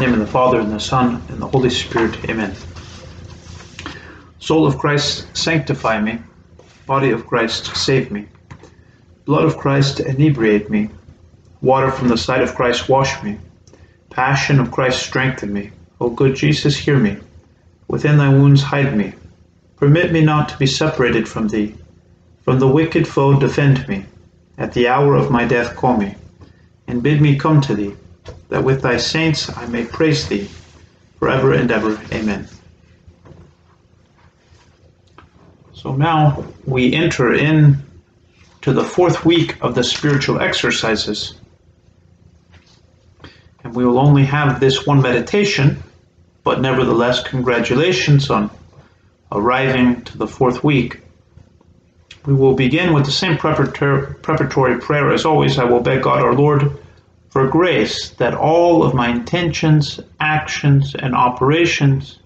Name of the Father, and the Son, and the Holy Spirit. Amen. Soul of Christ, sanctify me. Body of Christ, save me. Blood of Christ, inebriate me. Water from the side of Christ, wash me. Passion of Christ, strengthen me. O good Jesus, hear me. Within thy wounds, hide me. Permit me not to be separated from thee. From the wicked foe, defend me. At the hour of my death, call me, and bid me come to thee, that with thy saints I may praise thee forever and ever. Amen. So now we enter in to the fourth week of the spiritual exercises. And we will only have this one meditation, but nevertheless, congratulations on arriving to the fourth week. We will begin with the same preparatory prayer as always. I will beg God our Lord for grace that all of my intentions, actions, and operations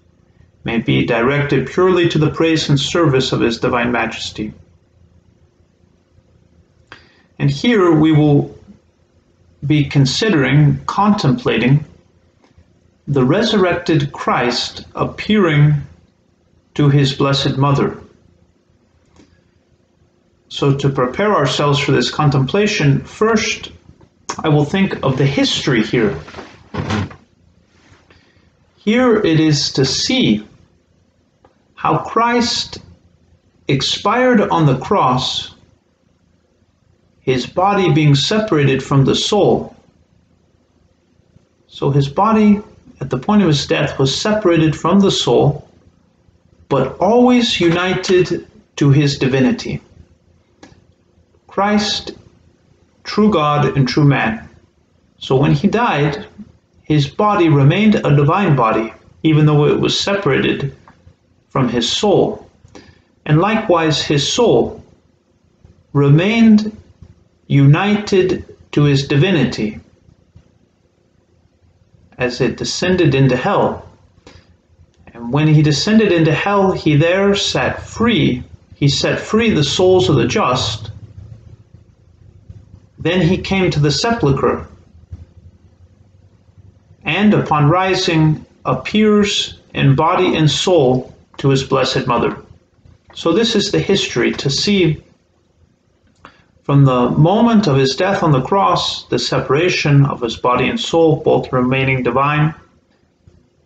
may be directed purely to the praise and service of His Divine Majesty. And here we will be considering, contemplating the resurrected Christ appearing to his Blessed Mother. So, to prepare ourselves for this contemplation, first I will think of the history here. Here it is to see how Christ expired on the cross, his body being separated from the soul. So his body, at the point of his death, was separated from the soul, but always united to his divinity. Christ, true God and true man. So when he died, his body remained a divine body, even though it was separated from his soul. And likewise, his soul remained united to his divinity as it descended into hell. And when he descended into hell, he there sat free. He set free the souls of the just. Then he came to the sepulchre, and upon rising, appears in body and soul to his Blessed Mother. So, this is the history to see from the moment of his death on the cross, the separation of his body and soul, both remaining divine,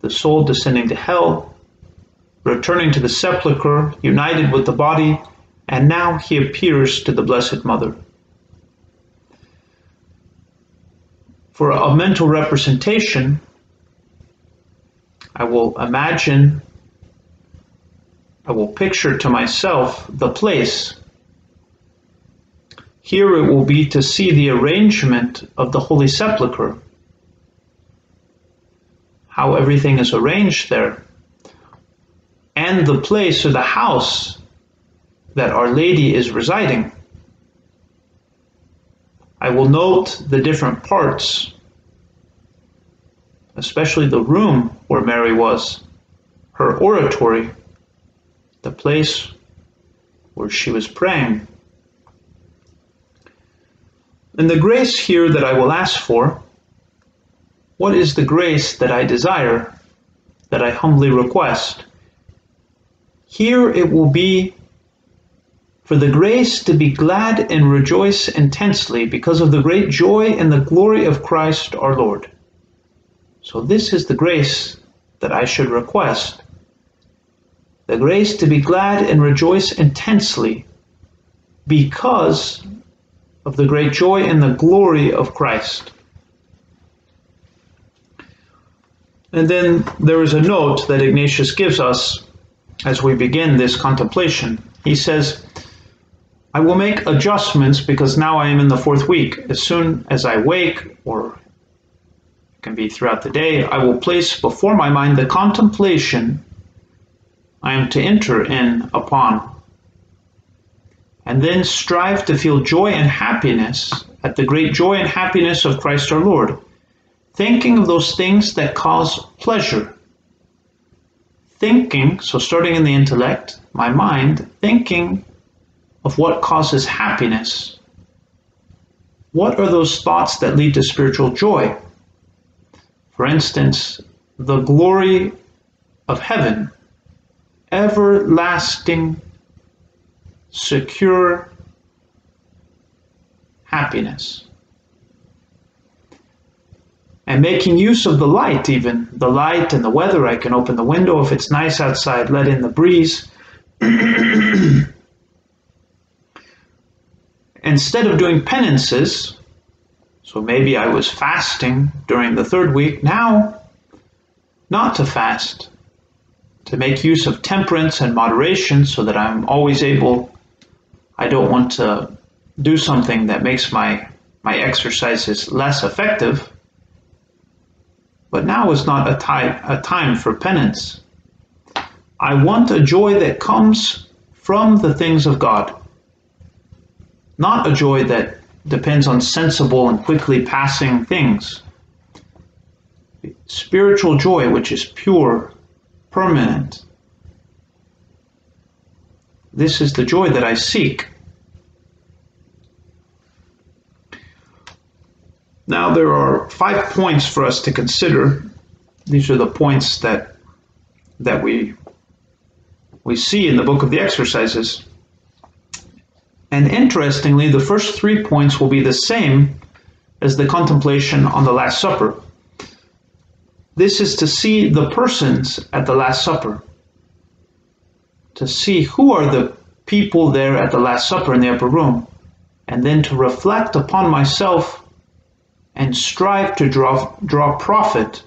the soul descending to hell, returning to the sepulchre, united with the body, and now he appears to the Blessed Mother. For a mental representation, I will imagine I will picture to myself the place. Here it will be to see the arrangement of the Holy Sepulchre, how everything is arranged there, and the place or the house that Our Lady is residing. I will note the different parts, especially the room where Mary was, her oratory, the place where she was praying. And the grace here that I will ask for, what is the grace that I desire, that I humbly request? Here it will be for the grace to be glad and rejoice intensely because of the great joy and the glory of Christ our Lord. So, this is the grace that I should request the grace to be glad and rejoice intensely because of the great joy and the glory of Christ. And then there is a note that Ignatius gives us as we begin this contemplation. He says, I will make adjustments because now I am in the fourth week. As soon as I wake, or it can be throughout the day, I will place before my mind the contemplation I am to enter in upon. And then strive to feel joy and happiness at the great joy and happiness of Christ our Lord, thinking of those things that cause pleasure. Thinking, so starting in the intellect, my mind, thinking of what causes happiness. What are those thoughts that lead to spiritual joy? For instance, the glory of heaven, everlasting, secure happiness. And making use of the light, even the light and the weather. I can open the window if it's nice outside, let in the breeze. Instead of doing penances, so maybe I was fasting during the third week, now not to fast, to make use of temperance and moderation so that I'm always able, I don't want to do something that makes my, my exercises less effective. But now is not a time, a time for penance. I want a joy that comes from the things of God, not a joy that depends on sensible and quickly passing things. Spiritual joy, which is pure, permanent. This is the joy that I seek. Now, there are five points for us to consider. These are the points that, that we, we see in the book of the exercises. And interestingly, the first three points will be the same as the contemplation on the Last Supper. This is to see the persons at the Last Supper, to see who are the people there at the Last Supper in the upper room, and then to reflect upon myself and strive to draw, draw profit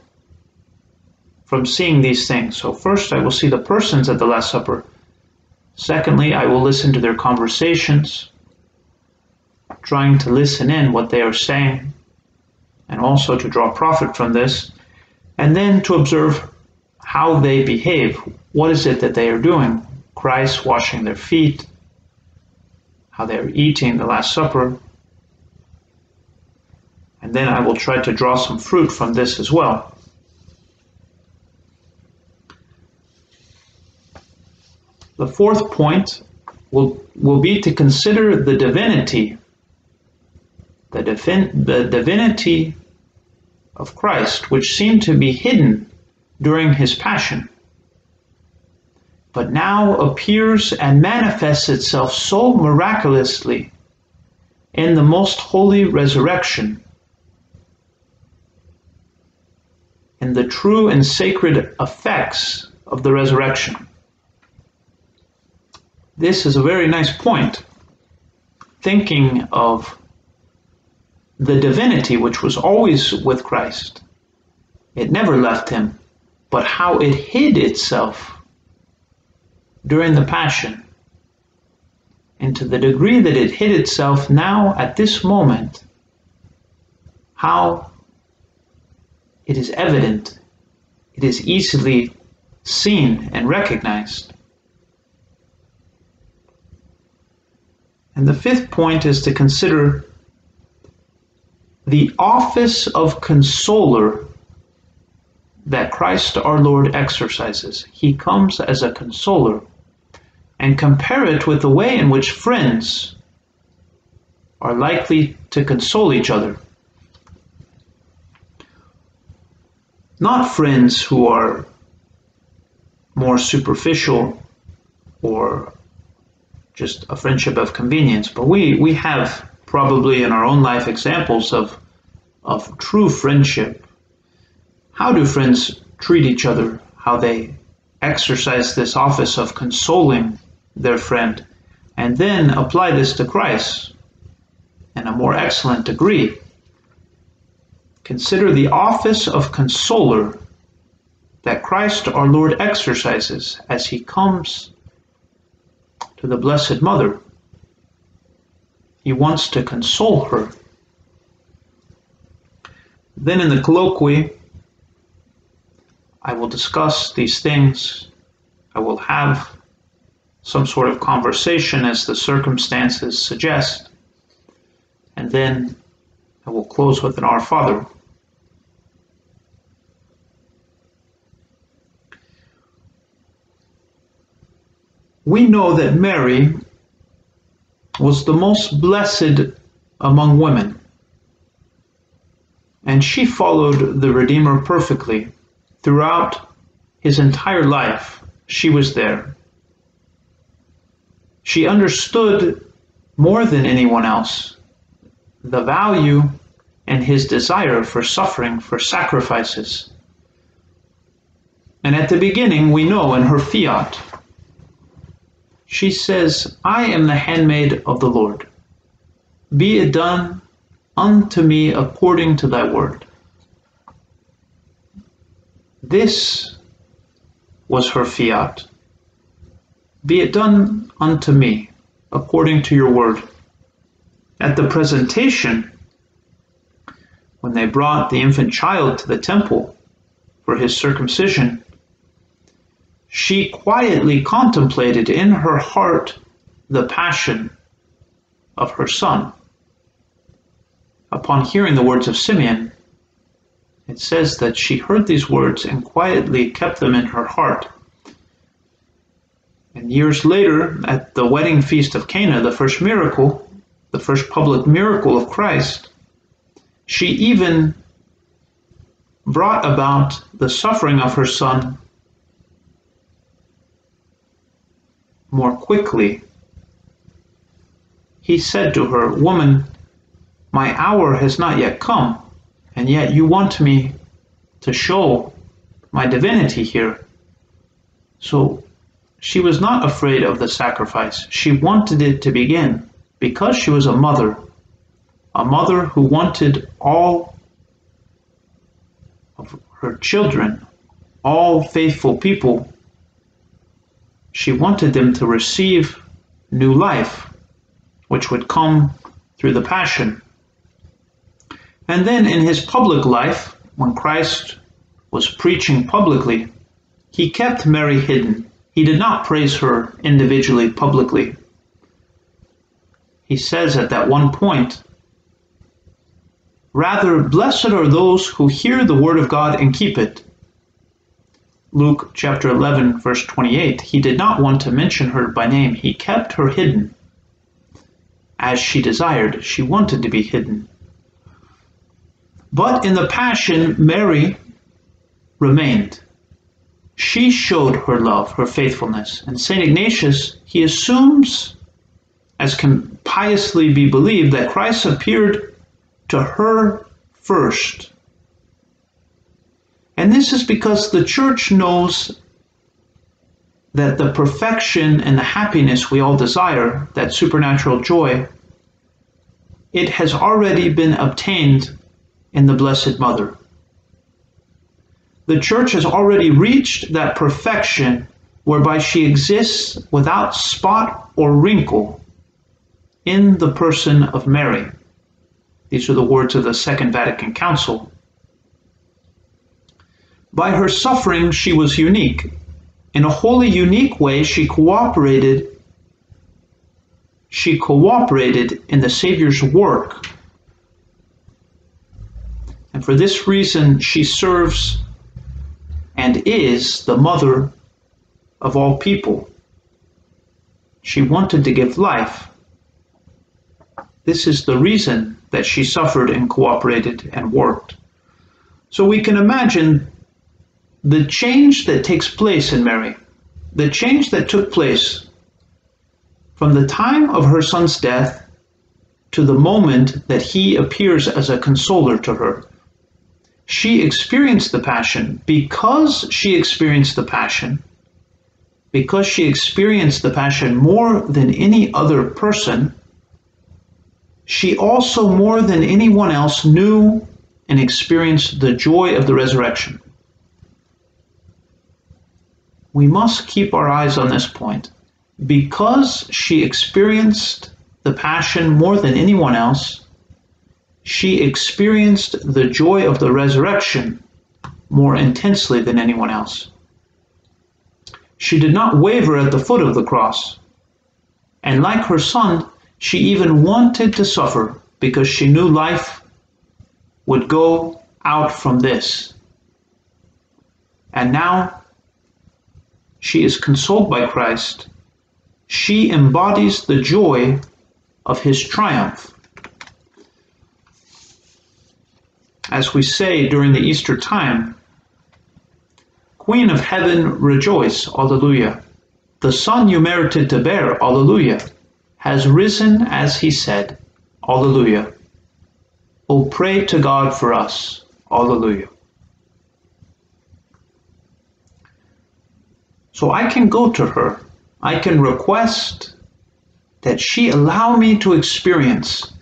from seeing these things. So, first, I will see the persons at the Last Supper. Secondly, I will listen to their conversations, trying to listen in what they are saying, and also to draw profit from this, and then to observe how they behave. What is it that they are doing? Christ washing their feet, how they are eating the Last Supper. And then I will try to draw some fruit from this as well. The fourth point will, will be to consider the divinity, the, divin, the divinity of Christ, which seemed to be hidden during his passion, but now appears and manifests itself so miraculously in the most holy resurrection, in the true and sacred effects of the resurrection. This is a very nice point. Thinking of the divinity which was always with Christ, it never left him, but how it hid itself during the Passion. And to the degree that it hid itself now at this moment, how it is evident, it is easily seen and recognized. And the fifth point is to consider the office of consoler that Christ our Lord exercises. He comes as a consoler. And compare it with the way in which friends are likely to console each other. Not friends who are more superficial or just a friendship of convenience. But we, we have probably in our own life examples of, of true friendship. How do friends treat each other? How they exercise this office of consoling their friend, and then apply this to Christ in a more excellent degree. Consider the office of consoler that Christ our Lord exercises as he comes to the Blessed Mother. He wants to console her. Then in the colloquy, I will discuss these things. I will have some sort of conversation as the circumstances suggest. And then I will close with an Our Father. We know that Mary was the most blessed among women. And she followed the Redeemer perfectly. Throughout his entire life, she was there. She understood more than anyone else the value and his desire for suffering, for sacrifices. And at the beginning, we know in her fiat, she says, I am the handmaid of the Lord. Be it done unto me according to thy word. This was her fiat. Be it done unto me according to your word. At the presentation, when they brought the infant child to the temple for his circumcision, she quietly contemplated in her heart the passion of her son. Upon hearing the words of Simeon, it says that she heard these words and quietly kept them in her heart. And years later, at the wedding feast of Cana, the first miracle, the first public miracle of Christ, she even brought about the suffering of her son more quickly. He said to her, Woman, my hour has not yet come, and yet you want me to show my divinity here. So she was not afraid of the sacrifice. She wanted it to begin because she was a mother, a mother who wanted all of her children, all faithful people, she wanted them to receive new life, which would come through the Passion. And then in his public life, when Christ was preaching publicly, he kept Mary hidden he did not praise her individually publicly. He says at that one point, Rather, blessed are those who hear the word of God and keep it. Luke chapter 11, verse 28. He did not want to mention her by name, he kept her hidden. As she desired, she wanted to be hidden. But in the Passion, Mary remained she showed her love, her faithfulness. And St. Ignatius, he assumes, as can piously be believed, that Christ appeared to her first. And this is because the church knows that the perfection and the happiness we all desire, that supernatural joy, it has already been obtained in the Blessed Mother the church has already reached that perfection whereby she exists without spot or wrinkle in the person of Mary. These are the words of the Second Vatican Council. By her suffering, she was unique. In a wholly unique way, she cooperated. She cooperated in the Savior's work. And for this reason, she serves and is the mother of all people. She wanted to give life. This is the reason that she suffered and cooperated and worked. So we can imagine the change that takes place in Mary, the change that took place from the time of her son's death to the moment that he appears as a consoler to her. She experienced the passion because she experienced the passion because she experienced the passion more than any other person she also more than anyone else knew and experienced the joy of the resurrection we must keep our eyes on this point because she experienced the passion more than anyone else she experienced the joy of the resurrection more intensely than anyone else. She did not waver at the foot of the cross. And like her son, she even wanted to suffer because she knew life would go out from this. And now she is consoled by Christ. She embodies the joy of his triumph. as we say during the Easter time, Queen of heaven, rejoice, Alleluia. The Son you merited to bear, Alleluia, has risen as he said, Alleluia. Oh, pray to God for us, Alleluia. So I can go to her, I can request that she allow me to experience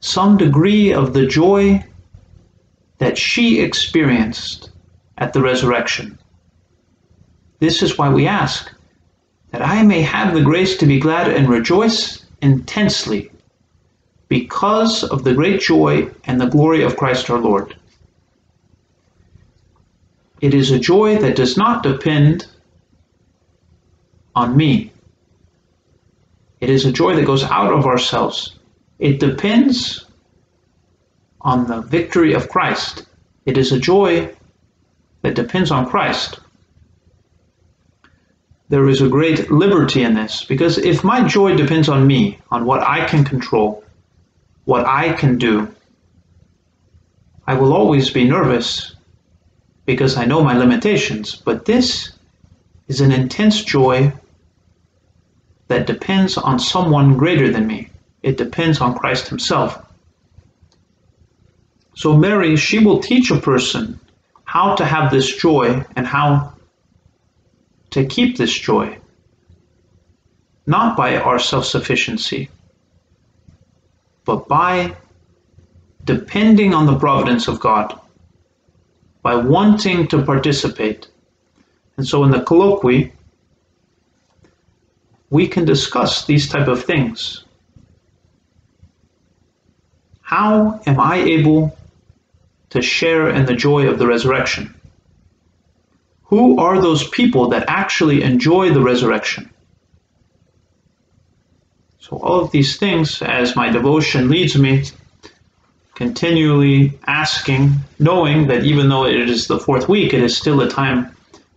some degree of the joy that she experienced at the resurrection. This is why we ask that I may have the grace to be glad and rejoice intensely because of the great joy and the glory of Christ our Lord. It is a joy that does not depend on me. It is a joy that goes out of ourselves. It depends on the victory of Christ. It is a joy that depends on Christ. There is a great liberty in this because if my joy depends on me, on what I can control, what I can do, I will always be nervous because I know my limitations. But this is an intense joy that depends on someone greater than me. It depends on Christ Himself. So, Mary, she will teach a person how to have this joy and how to keep this joy, not by our self sufficiency, but by depending on the providence of God, by wanting to participate. And so, in the colloquy, we can discuss these type of things. How am I able to share in the joy of the resurrection? Who are those people that actually enjoy the resurrection? So, all of these things, as my devotion leads me, continually asking, knowing that even though it is the fourth week, it is still a time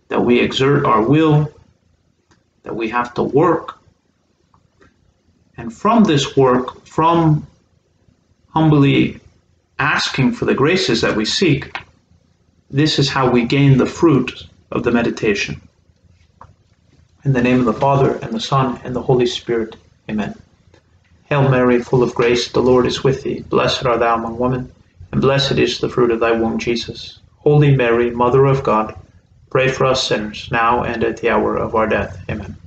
that we exert our will, that we have to work. And from this work, from humbly asking for the graces that we seek, this is how we gain the fruit of the meditation. In the name of the Father, and the Son, and the Holy Spirit. Amen. Hail Mary, full of grace, the Lord is with thee. Blessed art thou among women, and blessed is the fruit of thy womb, Jesus. Holy Mary, Mother of God, pray for us sinners, now and at the hour of our death. Amen.